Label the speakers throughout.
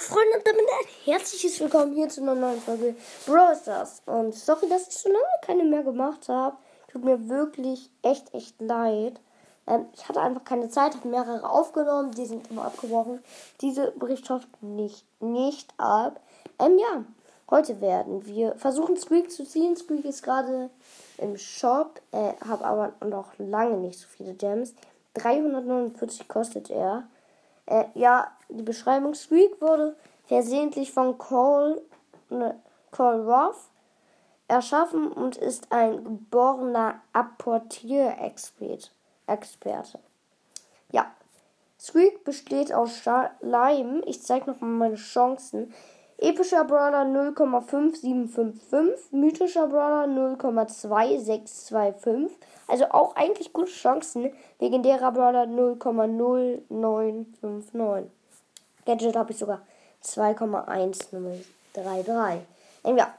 Speaker 1: Freunde, damit ein herzliches Willkommen hier zu einer neuen Folge Brawl Stars. Und sorry, dass ich so lange keine mehr gemacht habe. Tut mir wirklich echt, echt leid. Ähm, ich hatte einfach keine Zeit, habe mehrere aufgenommen, die sind immer abgebrochen. Diese Bericht nicht, nicht ab. Ähm, ja, heute werden wir versuchen, Squeak zu ziehen. Squeak ist gerade im Shop, äh, habe aber noch lange nicht so viele Gems. 349 kostet er. Äh, ja, die Beschreibung Squeak wurde versehentlich von Cole, ne, Cole Roth erschaffen und ist ein geborener Apportierexperte. Ja, Squeak besteht aus Schleim. Ich zeige nochmal meine Chancen. Epischer Brawler 0,5755, mythischer Brawler 0,2625. Also auch eigentlich gute Chancen. Legendärer Brawler 0,0959. Gadget habe ich sogar 2,1033. Ähm, ja.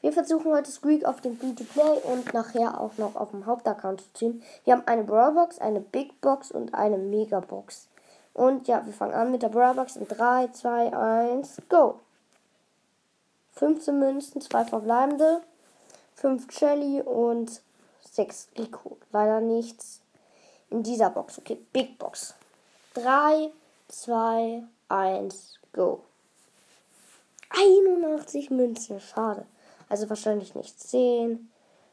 Speaker 1: Wir versuchen heute Squeak auf dem Free-to-Play und nachher auch noch auf dem Hauptaccount zu ziehen. Wir haben eine Brawlbox, eine Big Box und eine Megabox. Und ja, wir fangen an mit der Brawlbox in 3, 2, 1, go! 15 Münzen, 2 verbleibende, 5 Shelly und 6 Rico. Leider nichts in dieser Box. Okay, Big Box. 3, 2, 1, go. 81 Münzen, schade. Also wahrscheinlich nicht 10.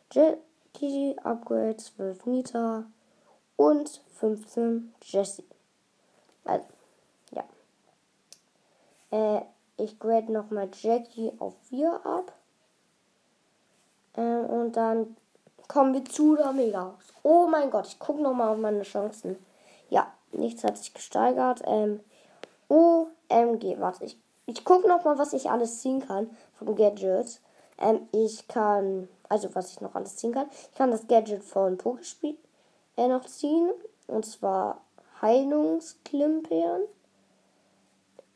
Speaker 1: Gigi Upgrade, 12 Nita und 15 Jessie. Also, ja. Äh, ich grade nochmal Jackie auf 4 ab. Ähm, und dann kommen wir zu der Mega. Oh mein Gott, ich gucke nochmal auf meine Chancen. Ja, nichts hat sich gesteigert. Ähm, OMG, warte, ich, ich gucke nochmal, was ich alles ziehen kann von Gadgets. Ähm, ich kann, also was ich noch alles ziehen kann. Ich kann das Gadget von Pokespiel äh, noch ziehen. Und zwar Heilungsklimpern.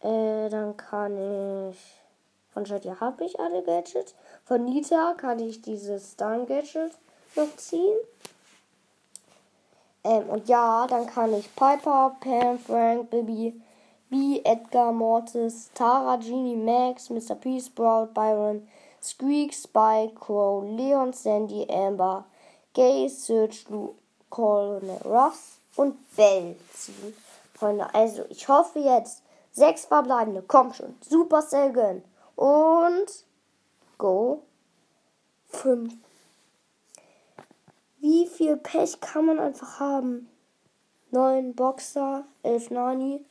Speaker 1: Äh, dann kann ich. Von Jetty habe ich alle Gadgets. Von Nita kann ich dieses Stun-Gadget noch ziehen. Ähm, und ja, dann kann ich Piper, Pam, Frank, Bibi, B, Edgar, Mortis, Tara, Genie, Max, Mr. P, Sprout, Byron, Squeak, Spike, Crow, Leon, Sandy, Amber, Gay, Search, Lou, Colonel Ross und Bell ziehen. Freunde, also ich hoffe jetzt, Sechs verbleibende. Komm schon. Super Selgen. Und go. Fünf. Wie viel Pech kann man einfach haben? Neun Boxer, elf Nani,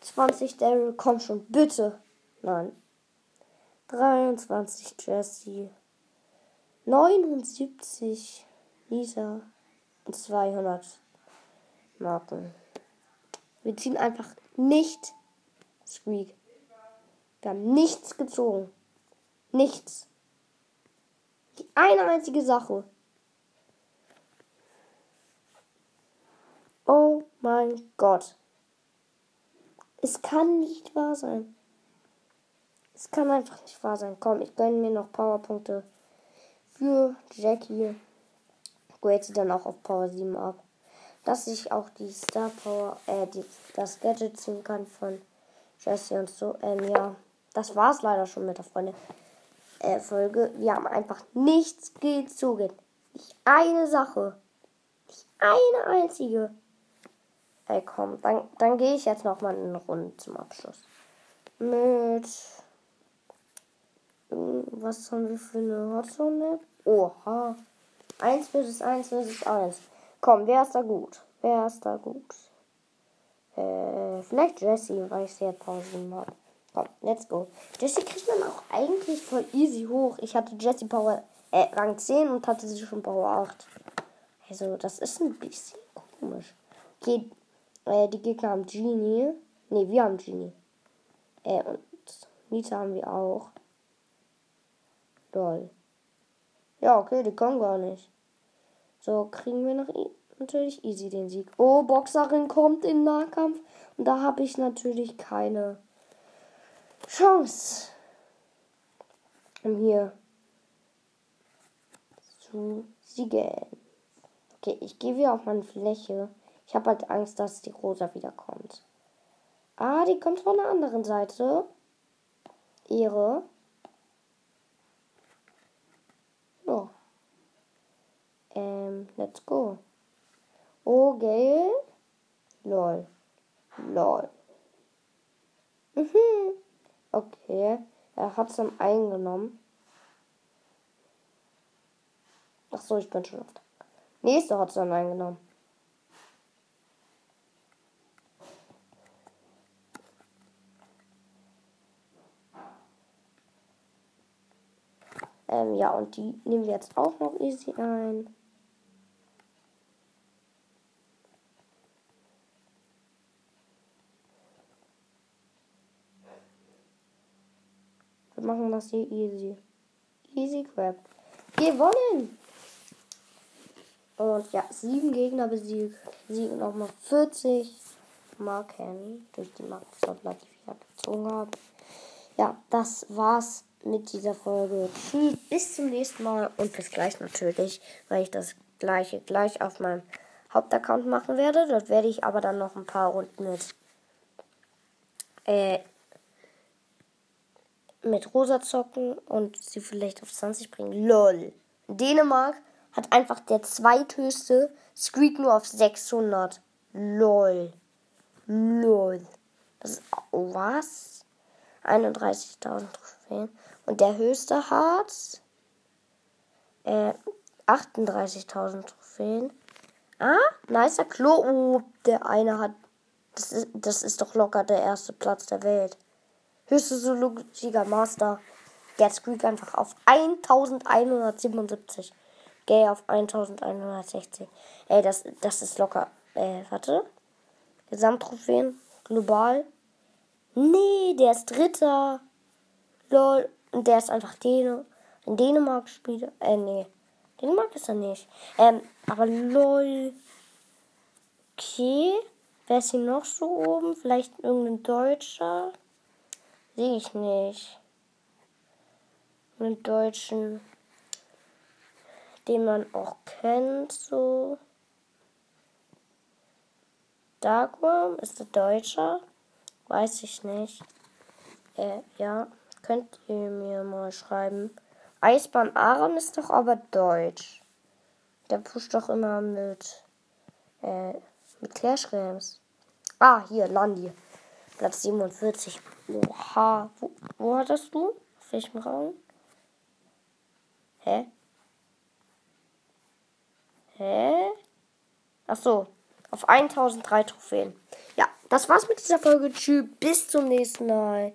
Speaker 1: 20 Daryl, komm schon, bitte. Nein. 23 Jesse, 79 Lisa und 200 Marken. Wir ziehen einfach nicht Squeak. Wir haben nichts gezogen. Nichts. Die eine einzige Sache. Oh mein Gott. Es kann nicht wahr sein. Es kann einfach nicht wahr sein. Komm, ich gönne mir noch Powerpunkte für Jackie. Grade sie dann auch auf Power 7 ab dass ich auch die Star Power, äh, die, das Gadget ziehen kann von Jesse und so. Ähm, ja, das war's leider schon mit der Freunde äh, Folge. Wir haben einfach nichts gezogen. Nicht eine Sache. Nicht eine einzige. Ey, komm, dann, dann gehe ich jetzt noch mal eine Runde zum Abschluss. Mit. Was haben wir für eine Hotzone? Oha. 1 versus 1 versus 1. Komm, wer ist da gut? Wer ist da gut? Äh, vielleicht Jesse, weil ich sehr Pausen habe. Komm, let's go. Jesse kriegt man auch eigentlich voll easy hoch. Ich hatte Jesse Power äh, Rang 10 und hatte sie schon Power 8. Also, das ist ein bisschen komisch. Okay, äh, die Gegner haben Genie. Ne, wir haben Genie. Äh, und Nita haben wir auch. Lol. Ja, okay, die kommen gar nicht. So, kriegen wir noch natürlich easy den Sieg. Oh, Boxerin kommt in Nahkampf. Und da habe ich natürlich keine Chance, um hier zu siegen. Okay, ich gehe wieder auf meine Fläche. Ich habe halt Angst, dass die Rosa wiederkommt. Ah, die kommt von der anderen Seite. Ihre. So. Ähm, let's go. Oh, geil. Lol. Lol. Mhm. Okay. Er hat es dann eingenommen. Ach so, ich bin schon auf der. Nächste hat es dann eingenommen. Ähm, ja, und die nehmen wir jetzt auch noch easy ein. Wir machen das hier easy. Easy Crap. Gewonnen! Und ja, sieben Gegner besiegt. Siegen nochmal 40 Marken durch die Markensoftler, die ich gezogen habe. Ja, das war's mit dieser Folge. Tschüss, bis zum nächsten Mal und bis gleich natürlich, weil ich das gleiche gleich auf meinem Hauptaccount machen werde. Dort werde ich aber dann noch ein paar Runden mit äh, mit Rosa zocken und sie vielleicht auf 20 bringen. LOL. Dänemark hat einfach der zweithöchste Squeak nur auf 600. LOL. LOL. Das ist. Was? 31.000 Trophäen. Und der höchste hat. Äh, 38.000 Trophäen. Ah, nicer Klo. Oh, der eine hat. Das ist, das ist doch locker der erste Platz der Welt. Höchste Solo-Sieger Master. Der Squeak einfach auf 1177. Gay auf 1160. Ey, das, das ist locker. Äh, warte. Gesamttrophäen. Global. Nee, der ist Dritter. Lol. Und der ist einfach Däne. In Dänemark spielt. Äh, nee. Dänemark ist er nicht. Ähm, aber lol. Okay. Wer ist hier noch so oben? Vielleicht irgendein Deutscher? Sehe ich nicht. Einen Deutschen, den man auch kennt, so. Darkworm ist der Deutscher? Weiß ich nicht. Äh, ja. Könnt ihr mir mal schreiben. Eisbahn Aaron ist doch aber deutsch. Der pusht doch immer mit, äh, mit Clash Games. Ah, hier, Landi. Platz 47. Oha. Wo, wo hattest du? Auf welchem Raum? Hä? Hä? Ach so. Auf 1003 Trophäen. Ja, das war's mit dieser Folge. Tschüss. Bis zum nächsten Mal.